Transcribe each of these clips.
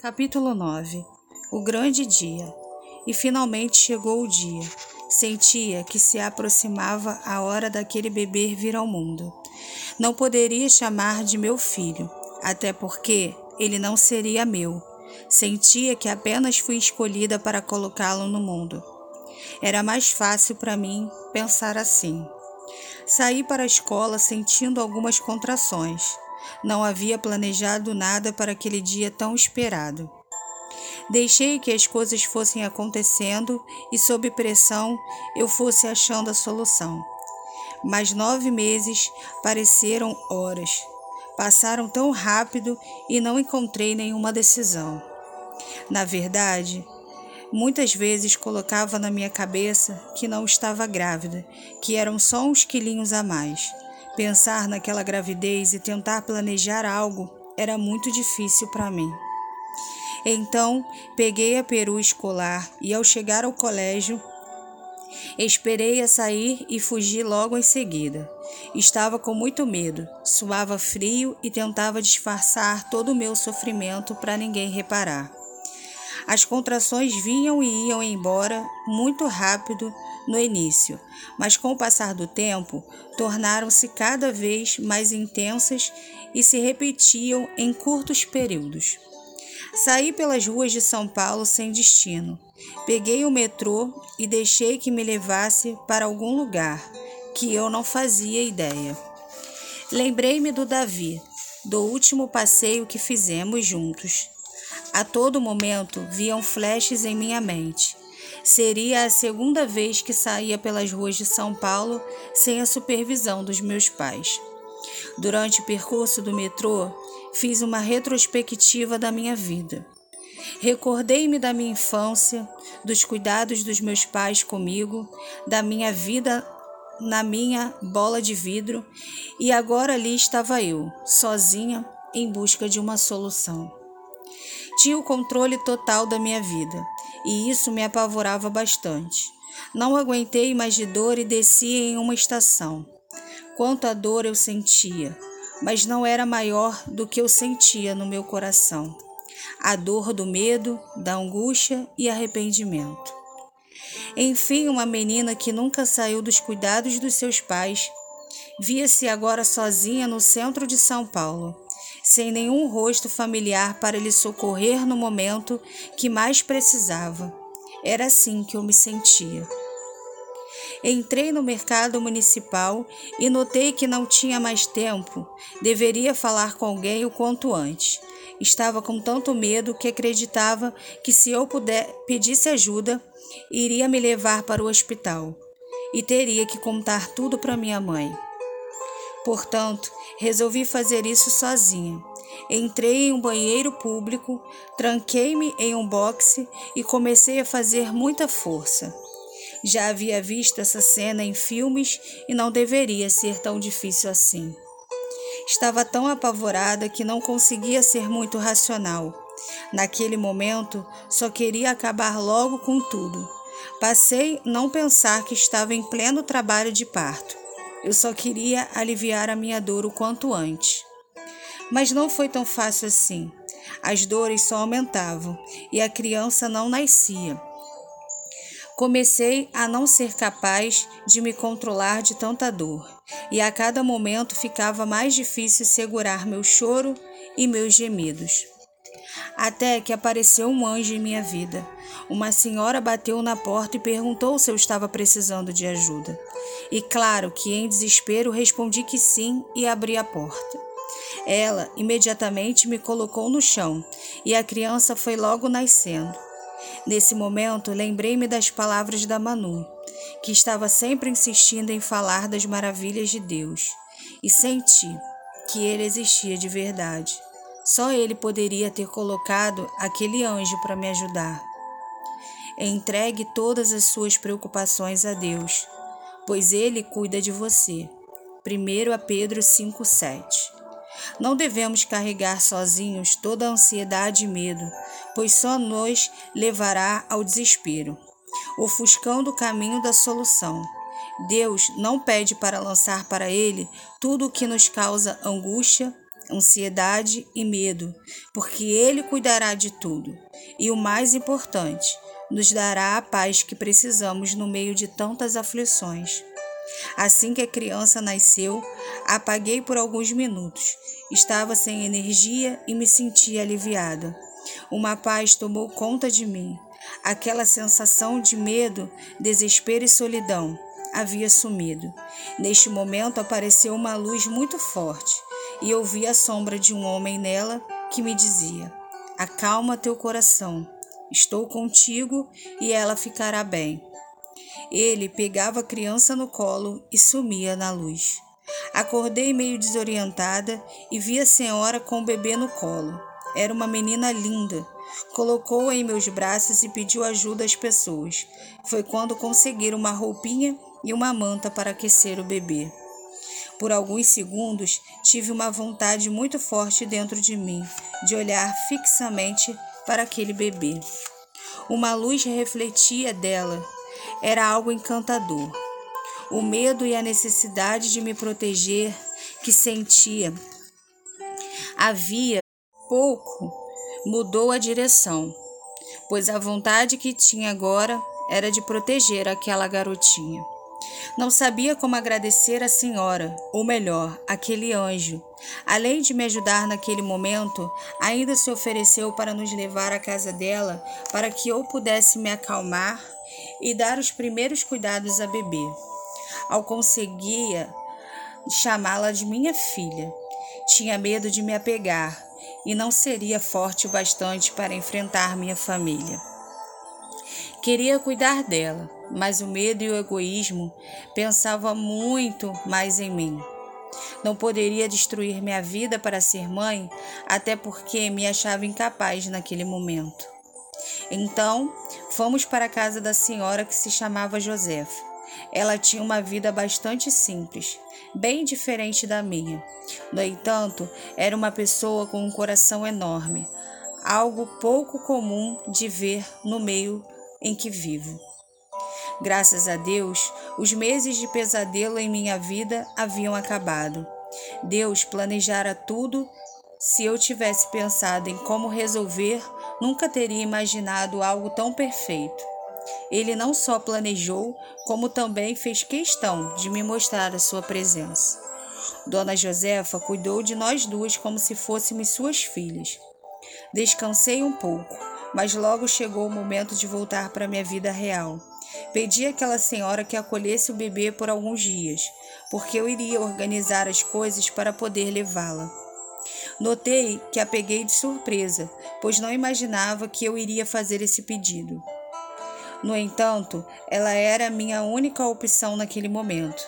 Capítulo 9 O grande dia. E finalmente chegou o dia. Sentia que se aproximava a hora daquele bebê vir ao mundo. Não poderia chamar de meu filho, até porque ele não seria meu. Sentia que apenas fui escolhida para colocá-lo no mundo. Era mais fácil para mim pensar assim. Saí para a escola sentindo algumas contrações. Não havia planejado nada para aquele dia tão esperado. Deixei que as coisas fossem acontecendo e, sob pressão, eu fosse achando a solução. Mas nove meses pareceram horas. Passaram tão rápido e não encontrei nenhuma decisão. Na verdade, muitas vezes colocava na minha cabeça que não estava grávida, que eram só uns quilinhos a mais. Pensar naquela gravidez e tentar planejar algo era muito difícil para mim. Então, peguei a peru escolar e, ao chegar ao colégio, esperei a sair e fugi logo em seguida. Estava com muito medo, suava frio e tentava disfarçar todo o meu sofrimento para ninguém reparar. As contrações vinham e iam embora muito rápido no início, mas com o passar do tempo tornaram-se cada vez mais intensas e se repetiam em curtos períodos. Saí pelas ruas de São Paulo sem destino. Peguei o metrô e deixei que me levasse para algum lugar que eu não fazia ideia. Lembrei-me do Davi, do último passeio que fizemos juntos. A todo momento viam flashes em minha mente. Seria a segunda vez que saía pelas ruas de São Paulo sem a supervisão dos meus pais. Durante o percurso do metrô, fiz uma retrospectiva da minha vida. Recordei-me da minha infância, dos cuidados dos meus pais comigo, da minha vida na minha bola de vidro, e agora ali estava eu, sozinha, em busca de uma solução. Tinha o controle total da minha vida, e isso me apavorava bastante. Não aguentei mais de dor e desci em uma estação. Quanta dor eu sentia, mas não era maior do que eu sentia no meu coração. A dor do medo, da angústia e arrependimento. Enfim, uma menina que nunca saiu dos cuidados dos seus pais, via-se agora sozinha no centro de São Paulo sem nenhum rosto familiar para lhe socorrer no momento que mais precisava. Era assim que eu me sentia. Entrei no mercado municipal e notei que não tinha mais tempo. Deveria falar com alguém o quanto antes. Estava com tanto medo que acreditava que se eu puder pedisse ajuda, iria me levar para o hospital e teria que contar tudo para minha mãe. Portanto, resolvi fazer isso sozinha. Entrei em um banheiro público, tranquei-me em um boxe e comecei a fazer muita força. Já havia visto essa cena em filmes e não deveria ser tão difícil assim. Estava tão apavorada que não conseguia ser muito racional. Naquele momento, só queria acabar logo com tudo. Passei não pensar que estava em pleno trabalho de parto. Eu só queria aliviar a minha dor o quanto antes. Mas não foi tão fácil assim. As dores só aumentavam e a criança não nascia. Comecei a não ser capaz de me controlar de tanta dor, e a cada momento ficava mais difícil segurar meu choro e meus gemidos. Até que apareceu um anjo em minha vida. Uma senhora bateu na porta e perguntou se eu estava precisando de ajuda. E claro que em desespero respondi que sim e abri a porta. Ela imediatamente me colocou no chão e a criança foi logo nascendo. Nesse momento, lembrei-me das palavras da Manu, que estava sempre insistindo em falar das maravilhas de Deus, e senti que ele existia de verdade. Só ele poderia ter colocado aquele anjo para me ajudar. Entregue todas as suas preocupações a Deus, pois ele cuida de você. 1 a Pedro 5:7. Não devemos carregar sozinhos toda a ansiedade e medo, pois só nos levará ao desespero, ofuscando o caminho da solução. Deus não pede para lançar para Ele tudo o que nos causa angústia, ansiedade e medo, porque Ele cuidará de tudo. E o mais importante, nos dará a paz que precisamos no meio de tantas aflições. Assim que a criança nasceu, apaguei por alguns minutos. Estava sem energia e me sentia aliviada. Uma paz tomou conta de mim. Aquela sensação de medo, desespero e solidão havia sumido. Neste momento apareceu uma luz muito forte e eu vi a sombra de um homem nela que me dizia: Acalma teu coração, estou contigo e ela ficará bem. Ele pegava a criança no colo e sumia na luz. Acordei meio desorientada e vi a senhora com o bebê no colo. Era uma menina linda. Colocou-a em meus braços e pediu ajuda às pessoas. Foi quando conseguiram uma roupinha e uma manta para aquecer o bebê. Por alguns segundos, tive uma vontade muito forte dentro de mim de olhar fixamente para aquele bebê. Uma luz refletia dela. Era algo encantador. O medo e a necessidade de me proteger que sentia havia pouco mudou a direção, pois a vontade que tinha agora era de proteger aquela garotinha. Não sabia como agradecer a senhora, ou melhor, aquele anjo. Além de me ajudar naquele momento, ainda se ofereceu para nos levar à casa dela para que eu pudesse me acalmar e dar os primeiros cuidados a bebê. Ao conseguia chamá-la de minha filha, tinha medo de me apegar e não seria forte o bastante para enfrentar minha família. Queria cuidar dela, mas o medo e o egoísmo pensavam muito mais em mim. Não poderia destruir minha vida para ser mãe, até porque me achava incapaz naquele momento. Então, fomos para a casa da senhora que se chamava Josefa. Ela tinha uma vida bastante simples, bem diferente da minha. No entanto, era uma pessoa com um coração enorme, algo pouco comum de ver no meio em que vivo. Graças a Deus, os meses de pesadelo em minha vida haviam acabado. Deus planejara tudo. Se eu tivesse pensado em como resolver, nunca teria imaginado algo tão perfeito. Ele não só planejou, como também fez questão de me mostrar a sua presença. Dona Josefa cuidou de nós duas como se fôssemos suas filhas. Descansei um pouco, mas logo chegou o momento de voltar para minha vida real. Pedi àquela senhora que acolhesse o bebê por alguns dias, porque eu iria organizar as coisas para poder levá-la. Notei que a peguei de surpresa, pois não imaginava que eu iria fazer esse pedido. No entanto, ela era a minha única opção naquele momento.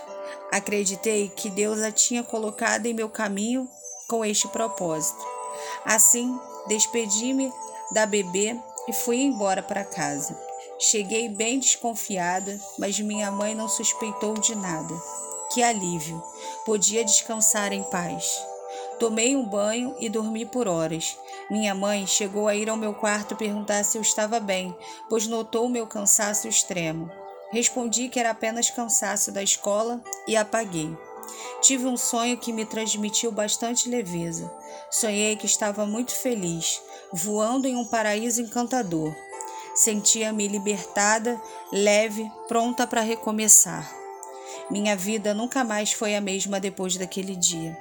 Acreditei que Deus a tinha colocado em meu caminho com este propósito. Assim, despedi-me da bebê e fui embora para casa. Cheguei bem desconfiada, mas minha mãe não suspeitou de nada. Que alívio! Podia descansar em paz. Tomei um banho e dormi por horas. Minha mãe chegou a ir ao meu quarto perguntar se eu estava bem, pois notou meu cansaço extremo. Respondi que era apenas cansaço da escola e apaguei. Tive um sonho que me transmitiu bastante leveza. Sonhei que estava muito feliz, voando em um paraíso encantador. Sentia-me libertada, leve, pronta para recomeçar. Minha vida nunca mais foi a mesma depois daquele dia.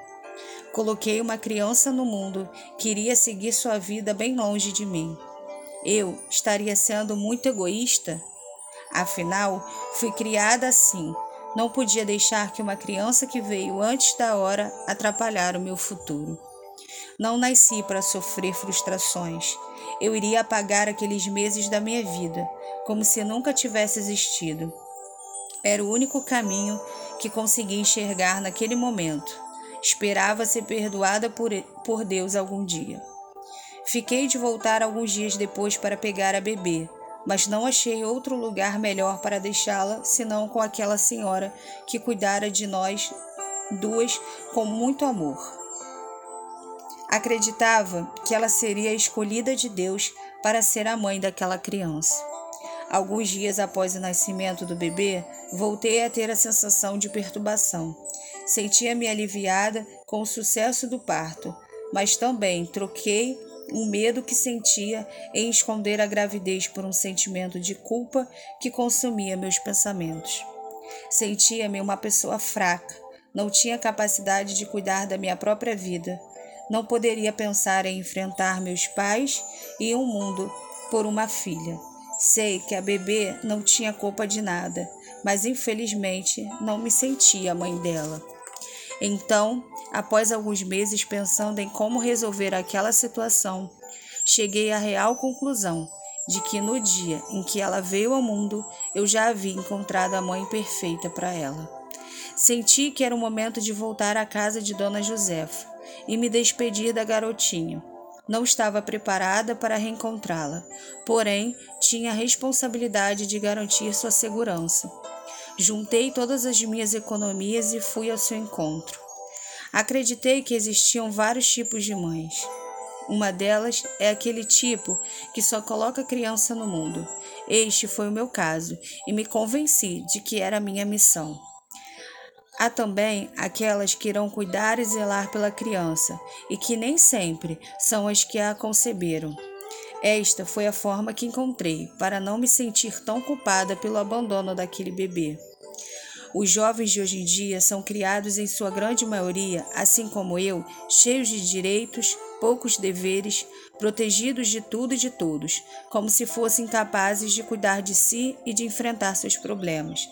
Coloquei uma criança no mundo que iria seguir sua vida bem longe de mim. Eu estaria sendo muito egoísta? Afinal, fui criada assim. Não podia deixar que uma criança que veio antes da hora atrapalhar o meu futuro. Não nasci para sofrer frustrações. Eu iria apagar aqueles meses da minha vida, como se nunca tivesse existido. Era o único caminho que consegui enxergar naquele momento. Esperava ser perdoada por, por Deus algum dia. Fiquei de voltar alguns dias depois para pegar a bebê, mas não achei outro lugar melhor para deixá-la senão com aquela senhora que cuidara de nós duas com muito amor. Acreditava que ela seria a escolhida de Deus para ser a mãe daquela criança. Alguns dias após o nascimento do bebê, voltei a ter a sensação de perturbação. Sentia-me aliviada com o sucesso do parto, mas também troquei um medo que sentia em esconder a gravidez por um sentimento de culpa que consumia meus pensamentos. Sentia-me uma pessoa fraca, não tinha capacidade de cuidar da minha própria vida, não poderia pensar em enfrentar meus pais e um mundo por uma filha. Sei que a bebê não tinha culpa de nada, mas infelizmente não me sentia a mãe dela. Então, após alguns meses pensando em como resolver aquela situação, cheguei à real conclusão de que no dia em que ela veio ao mundo, eu já havia encontrado a mãe perfeita para ela. Senti que era o momento de voltar à casa de Dona Josefa e me despedir da garotinha. Não estava preparada para reencontrá-la, porém tinha a responsabilidade de garantir sua segurança. Juntei todas as minhas economias e fui ao seu encontro. Acreditei que existiam vários tipos de mães. Uma delas é aquele tipo que só coloca criança no mundo. Este foi o meu caso e me convenci de que era minha missão. Há também aquelas que irão cuidar e zelar pela criança e que nem sempre são as que a conceberam. Esta foi a forma que encontrei para não me sentir tão culpada pelo abandono daquele bebê. Os jovens de hoje em dia são criados, em sua grande maioria, assim como eu, cheios de direitos, poucos deveres, protegidos de tudo e de todos, como se fossem capazes de cuidar de si e de enfrentar seus problemas.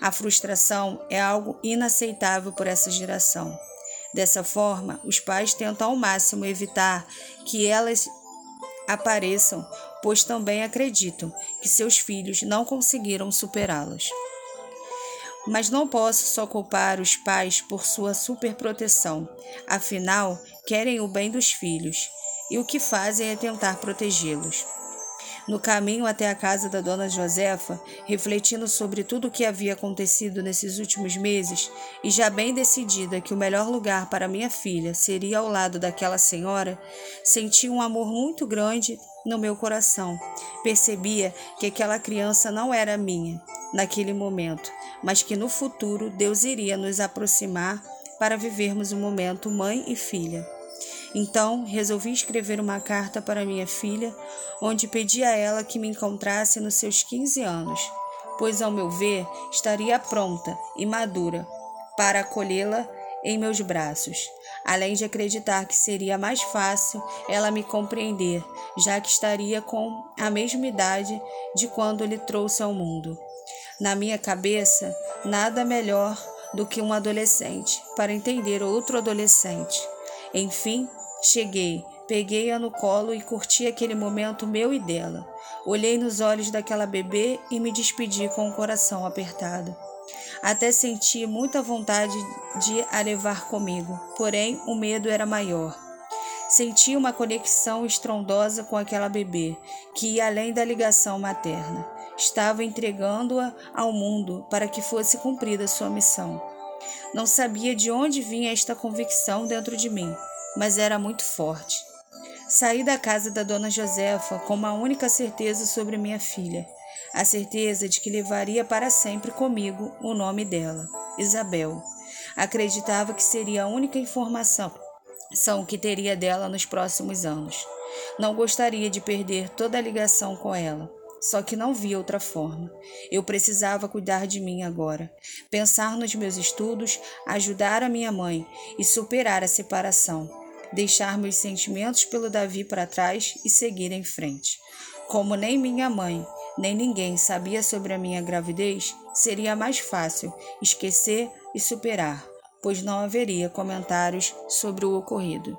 A frustração é algo inaceitável por essa geração. Dessa forma, os pais tentam ao máximo evitar que elas apareçam, pois também acreditam que seus filhos não conseguiram superá-las. Mas não posso só culpar os pais por sua superproteção, afinal, querem o bem dos filhos, e o que fazem é tentar protegê-los. No caminho até a casa da dona Josefa, refletindo sobre tudo o que havia acontecido nesses últimos meses, e já bem decidida que o melhor lugar para minha filha seria ao lado daquela senhora, senti um amor muito grande no meu coração. Percebia que aquela criança não era minha naquele momento, mas que no futuro Deus iria nos aproximar para vivermos o um momento mãe e filha. Então, resolvi escrever uma carta para minha filha, onde pedi a ela que me encontrasse nos seus 15 anos, pois, ao meu ver, estaria pronta e madura para acolhê-la em meus braços, além de acreditar que seria mais fácil ela me compreender, já que estaria com a mesma idade de quando lhe trouxe ao mundo. Na minha cabeça, nada melhor do que um adolescente para entender outro adolescente. Enfim, cheguei, peguei-a no colo e curti aquele momento meu e dela. Olhei nos olhos daquela bebê e me despedi com o coração apertado. Até senti muita vontade de a levar comigo, porém o medo era maior. Senti uma conexão estrondosa com aquela bebê, que ia além da ligação materna estava entregando-a ao mundo para que fosse cumprida sua missão. Não sabia de onde vinha esta convicção dentro de mim, mas era muito forte. Saí da casa da dona Josefa com uma única certeza sobre minha filha, a certeza de que levaria para sempre comigo o nome dela, Isabel. Acreditava que seria a única informação que teria dela nos próximos anos. Não gostaria de perder toda a ligação com ela. Só que não via outra forma. Eu precisava cuidar de mim agora, pensar nos meus estudos, ajudar a minha mãe e superar a separação, deixar meus sentimentos pelo Davi para trás e seguir em frente. Como nem minha mãe, nem ninguém sabia sobre a minha gravidez, seria mais fácil esquecer e superar, pois não haveria comentários sobre o ocorrido.